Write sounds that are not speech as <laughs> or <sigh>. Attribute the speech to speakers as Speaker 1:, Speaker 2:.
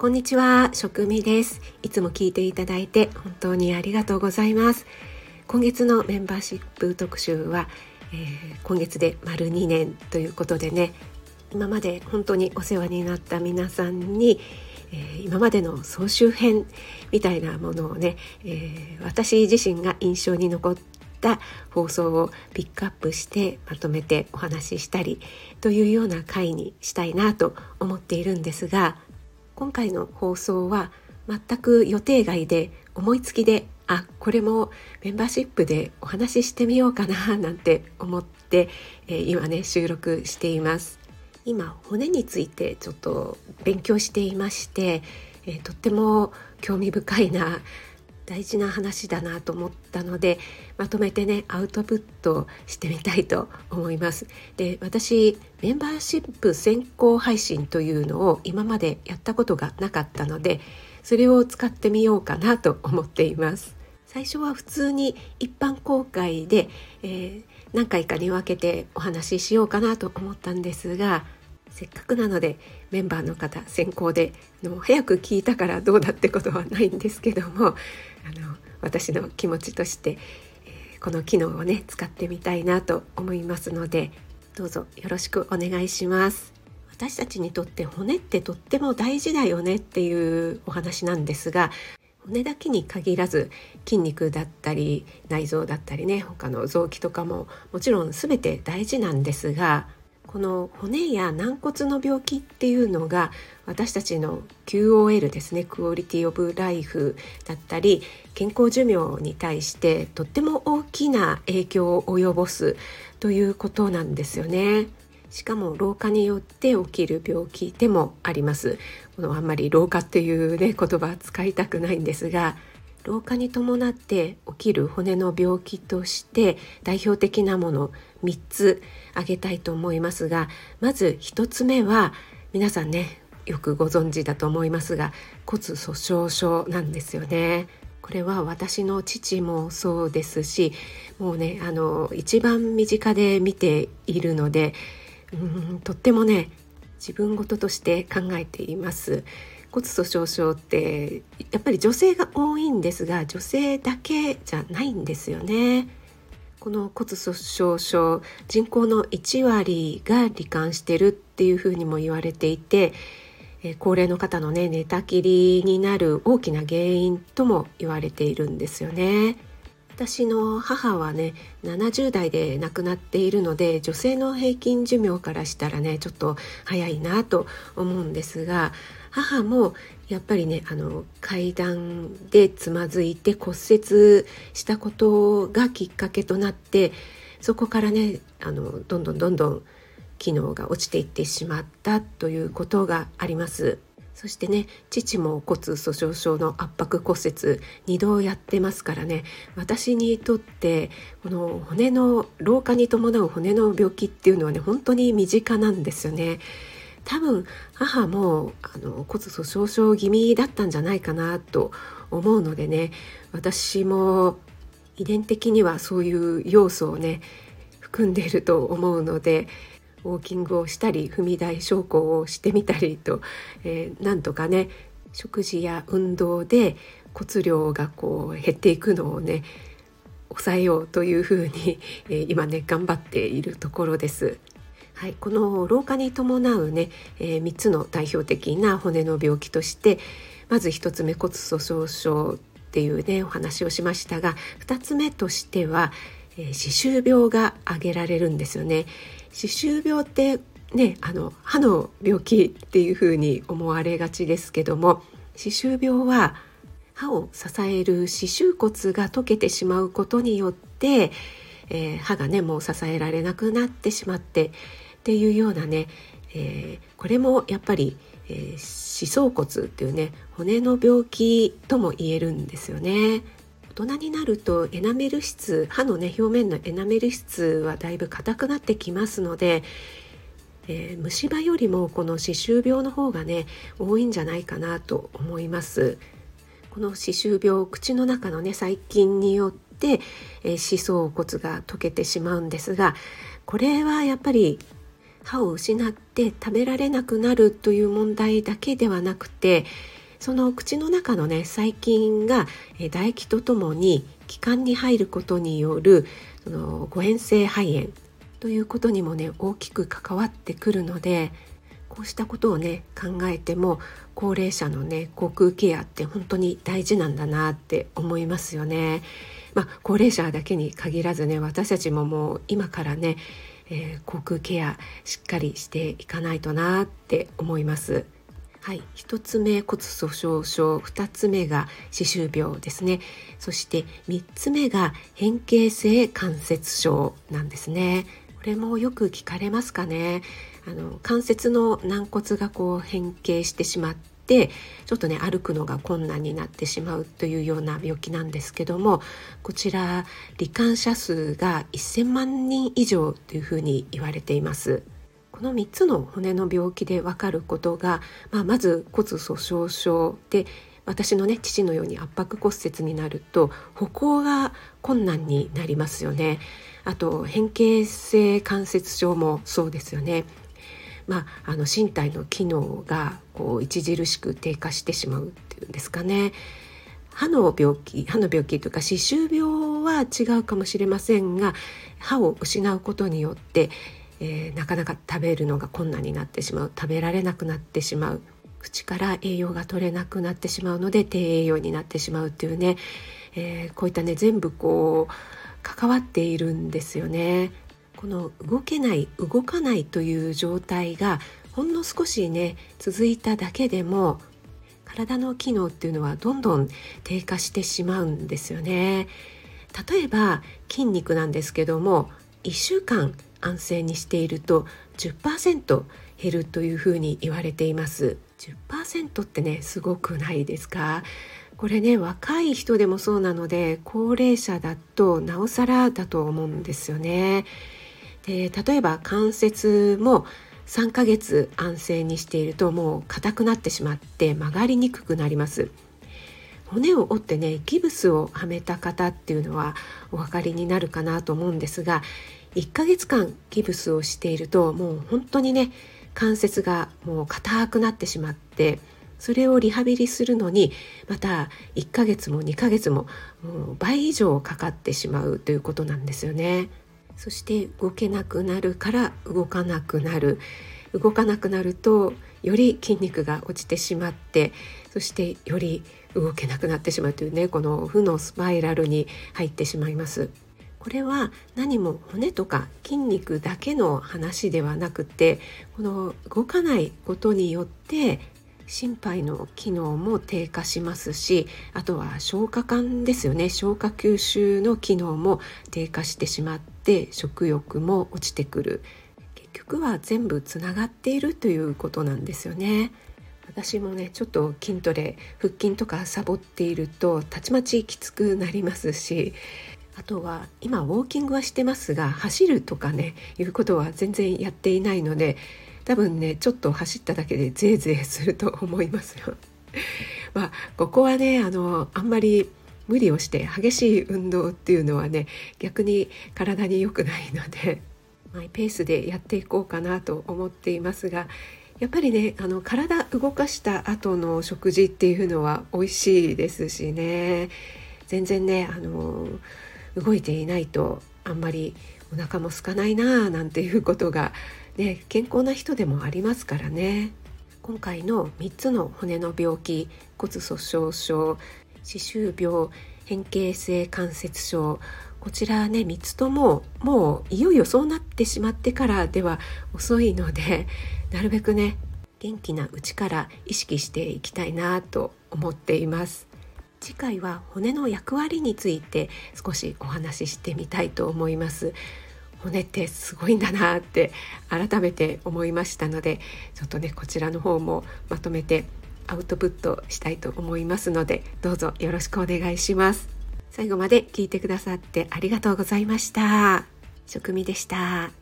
Speaker 1: こんにちは、食味です。いつも聞いていただいて本当にありがとうございます。今月のメンバーシップ特集は、えー、今月で丸2年ということでね、今まで本当にお世話になった皆さんに、えー、今までの総集編みたいなものをね、えー、私自身が印象に残った放送をピックアップしてまとめてお話ししたりというような回にしたいなと思っているんですが今回の放送は全く予定外で思いつきであこれもメンバーシップでお話ししてみようかななんて思って、えー、今ね収録しています。今骨についてちょっと勉強していまして、えー、とっても興味深いな大事な話だなと思ったのでまとめてねアウトプットしてみたいと思います。で私メンバーシップ先行配信というのを今までやったことがなかったのでそれを使ってみようかなと思っています。最初は普通に一般公開で、えー、何回かに分けてお話ししようかなと思ったんですがせっかくなのでメンバーの方先行での早く聞いたからどうだってことはないんですけどもあの私の気持ちとして、えー、この機能をね使ってみたいなと思いますのでどうぞよろしくお願いします。私たちにとって骨ってとっても大事だよねっていうお話なんですが骨だけに限らず筋肉だったり内臓だったりね他の臓器とかももちろん全て大事なんですがこの骨や軟骨の病気っていうのが私たちの QOL ですねクオリティオブライフだったり健康寿命に対してとっても大きな影響を及ぼすということなんですよね。しかも老化によって起きる病気でもあります。このあんまり老化っていうね言葉使いたくないんですが老化に伴って起きる骨の病気として代表的なもの3つ挙げたいと思いますがまず1つ目は皆さんねよくご存知だと思いますが骨粗しょう症なんですよね。これは私の父もそうですしもうねあの一番身近で見ているのでうんとってもね自分事として考えています。骨粗しょう症ってやっぱり女性が多いんですが女性だけじゃないんですよね。この骨粗しょう症人口の1割が罹患してるっていうふうにも言われていて高齢の方のね寝たきりになる大きな原因とも言われているんですよね。私の母はね70代で亡くなっているので女性の平均寿命からしたらねちょっと早いなと思うんですが母もやっぱりねあの階段でつまずいて骨折したことがきっかけとなってそこからねあのどんどんどんどん機能が落ちていってしまったということがあります。そしてね父も骨粗しょう症の圧迫骨折2度やってますからね私にとってこの骨の老化に伴う骨の病気っていうのはね本当に身近なんですよね。多分母もあの骨粗しょう症気味だったんじゃないかなと思うのでね私も遺伝的にはそういう要素をね含んでいると思うのでウォーキングをしたり踏み台昇降をしてみたりと、えー、なんとかね食事や運動で骨量がこう減っていくのをね抑えようというふうに、えー、今ね頑張っているところです。はい、この老化に伴うね、えー、3つの代表的な骨の病気としてまず1つ目骨粗しょう症っていうねお話をしましたが2つ目としては、えー、歯周病が挙げられるんですよね。歯周病ってねあの歯の病気っていうふうに思われがちですけども歯周病は歯を支える歯周骨が溶けてしまうことによって、えー、歯がねもう支えられなくなってしまってっていうようなね、えー、これもやっぱり、えー、歯槽骨っていうね骨の病気とも言えるんですよね。大人になるとエナメル質歯のね表面のエナメル質はだいぶ硬くなってきますので、えー、虫歯よりもこの歯周病の方がね多いんじゃないかなと思います。この歯周病口の中のね細菌によって、えー、歯槽骨が溶けてしまうんですがこれはやっぱり歯を失って食べられなくなるという問題だけではなくてその口の中のね細菌が唾液とともに気管に入ることによるその誤嚥性肺炎ということにもね大きく関わってくるのでこうしたことをね考えても高齢者のね口腔ケアって本当に大事なんだなって思いますよね。まあ、高齢者だけに限らずね私たちももう今からね、えー、口腔ケアしっかりしていかないとなって思います。はい、1つ目骨粗しょう症。2つ目が歯周病ですね。そして3つ目が変形性関節症なんですね。これもよく聞かれますかね。あの関節の軟骨がこう変形してしまってちょっとね歩くのが困難になってしまうというような病気なんですけどもこちら罹患者数が1000万人以上というふうに言われています。この3つの骨の病気で分かることが、まあ、まず骨粗しょう症で私のね父のように圧迫骨折になると歩行が困難になりますよね。あと変形性関節症もそうですよね。まあ、あの身体の機能がこう著しく低下してしまうっていうんですかね。歯の病気歯の病気というか歯周病は違うかもしれませんが歯を失うことによってえー、なかなか食べるのが困難になってしまう食べられなくなってしまう口から栄養が取れなくなってしまうので低栄養になってしまうっていうね、えー、こういったね全部こう関わっているんですよね。この動けない動かないという状態がほんの少しね続いただけでも体の機能っていうのはどんどん低下してしまうんですよね。例えば筋肉なんですけども1週間安静にしていると10%減るというふうに言われています。10%ってねすごくないですか？これね若い人でもそうなので高齢者だとなおさらだと思うんですよね。で例えば関節も3ヶ月安静にしているともう硬くなってしまって曲がりにくくなります。骨を折ってねギブスをはめた方っていうのはお分かりになるかなと思うんですが1ヶ月間ギブスをしているともう本当にね関節がもう硬くなってしまってそれをリハビリするのにまた1ヶ月も2ヶ月ももう倍以上かかってしまうということなんですよね。そして動けなくなるから動かなくなる動かなくなるとより筋肉が落ちてしまってそしてより動けなくなってしまうというねこの負のスパイラルに入ってしまいます。これは何も骨とか筋肉だけの話ではなくてこの動かないことによって心肺の機能も低下しますしあとは消化管ですよね消化吸収の機能も低下してしまって食欲も落ちてくる結局は全部つながっているということなんですよね。私もねちょっと筋トレ腹筋とかサボっているとたちまちきつくなりますしあとは今ウォーキングはしてますが走るとかねいうことは全然やっていないので多分ねちょっと走っただけでゼーゼーすると思いますよ。<laughs> まあここはねあのあんまり無理をして激しい運動っていうのはね逆に体に良くないので <laughs> マイペースでやっていこうかなと思っていますがやっぱりねあの体動かした後の食事っていうのは美味しいですしね全然ねあの動いていないとあんまりお腹も空かないなあなんていうことが、ね、健康な人でもありますからね。今回の3つの骨の病気骨粗しょう症歯周病変形性関節症こちらね3つとももういよいよそうなってしまってからでは遅いので <laughs> なるべくね元気なうちから意識していきたいなと思っています。次回は骨の役割について少しお話ししてみたいと思います。骨ってすごいんだなって改めて思いましたのでちょっとねこちらの方もまとめてアウトプットしたいと思いますのでどうぞよろしくお願いします。最後まで聞いてくださってありがとうございました。食味でした。